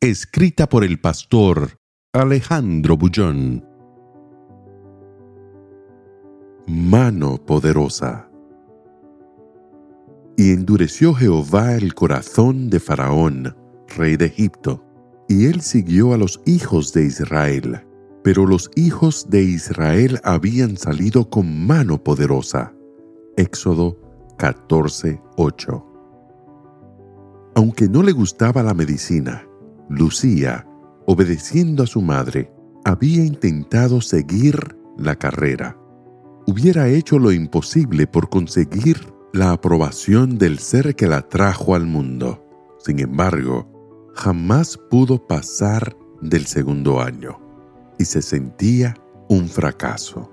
Escrita por el pastor Alejandro Bullón. Mano poderosa. Y endureció Jehová el corazón de Faraón, rey de Egipto, y él siguió a los hijos de Israel. Pero los hijos de Israel habían salido con mano poderosa. Éxodo 14:8. Aunque no le gustaba la medicina, Lucía, obedeciendo a su madre, había intentado seguir la carrera. Hubiera hecho lo imposible por conseguir la aprobación del ser que la trajo al mundo. Sin embargo, jamás pudo pasar del segundo año y se sentía un fracaso.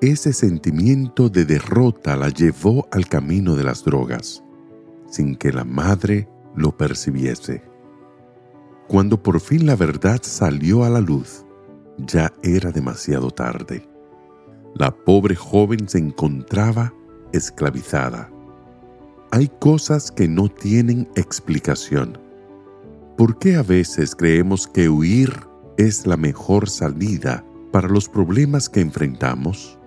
Ese sentimiento de derrota la llevó al camino de las drogas, sin que la madre lo percibiese. Cuando por fin la verdad salió a la luz, ya era demasiado tarde. La pobre joven se encontraba esclavizada. Hay cosas que no tienen explicación. ¿Por qué a veces creemos que huir es la mejor salida para los problemas que enfrentamos?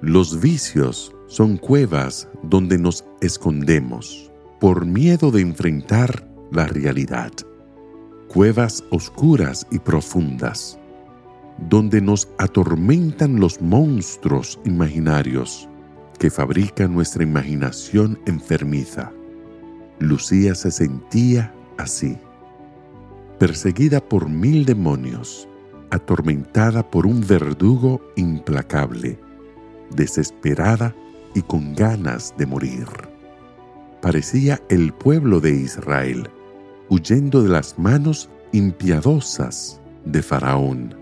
Los vicios son cuevas donde nos escondemos por miedo de enfrentar la realidad. Cuevas oscuras y profundas, donde nos atormentan los monstruos imaginarios que fabrica nuestra imaginación enfermiza. Lucía se sentía así, perseguida por mil demonios, atormentada por un verdugo implacable, desesperada y con ganas de morir. Parecía el pueblo de Israel, huyendo de las manos impiadosas de Faraón.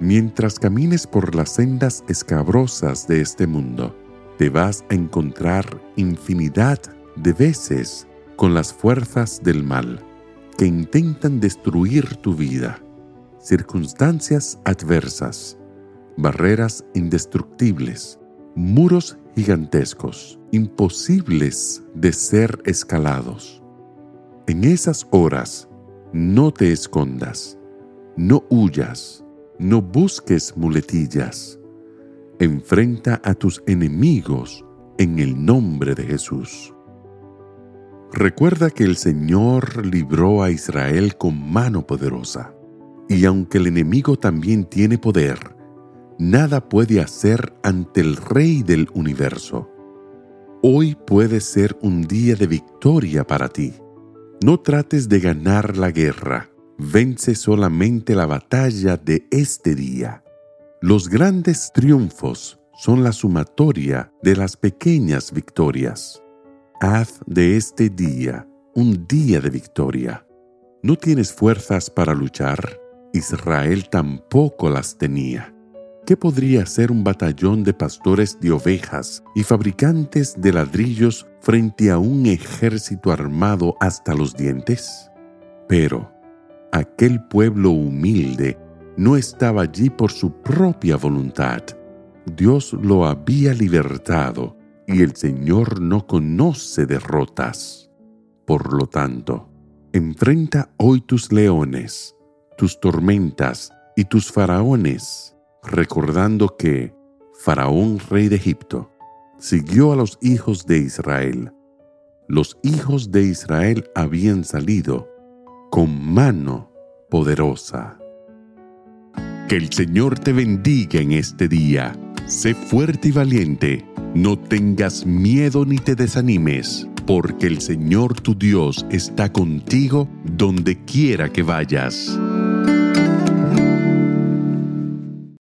Mientras camines por las sendas escabrosas de este mundo, te vas a encontrar infinidad de veces con las fuerzas del mal que intentan destruir tu vida, circunstancias adversas, barreras indestructibles, muros gigantescos, imposibles de ser escalados. En esas horas, no te escondas, no huyas, no busques muletillas enfrenta a tus enemigos en el nombre de Jesús. Recuerda que el Señor libró a Israel con mano poderosa, y aunque el enemigo también tiene poder, nada puede hacer ante el Rey del universo. Hoy puede ser un día de victoria para ti. No trates de ganar la guerra, vence solamente la batalla de este día. Los grandes triunfos son la sumatoria de las pequeñas victorias. Haz de este día un día de victoria. ¿No tienes fuerzas para luchar? Israel tampoco las tenía. ¿Qué podría ser un batallón de pastores de ovejas y fabricantes de ladrillos frente a un ejército armado hasta los dientes? Pero aquel pueblo humilde no estaba allí por su propia voluntad. Dios lo había libertado y el Señor no conoce derrotas. Por lo tanto, enfrenta hoy tus leones, tus tormentas y tus faraones, recordando que Faraón, rey de Egipto, siguió a los hijos de Israel. Los hijos de Israel habían salido con mano poderosa. Que el Señor te bendiga en este día. Sé fuerte y valiente. No tengas miedo ni te desanimes, porque el Señor tu Dios está contigo donde quiera que vayas.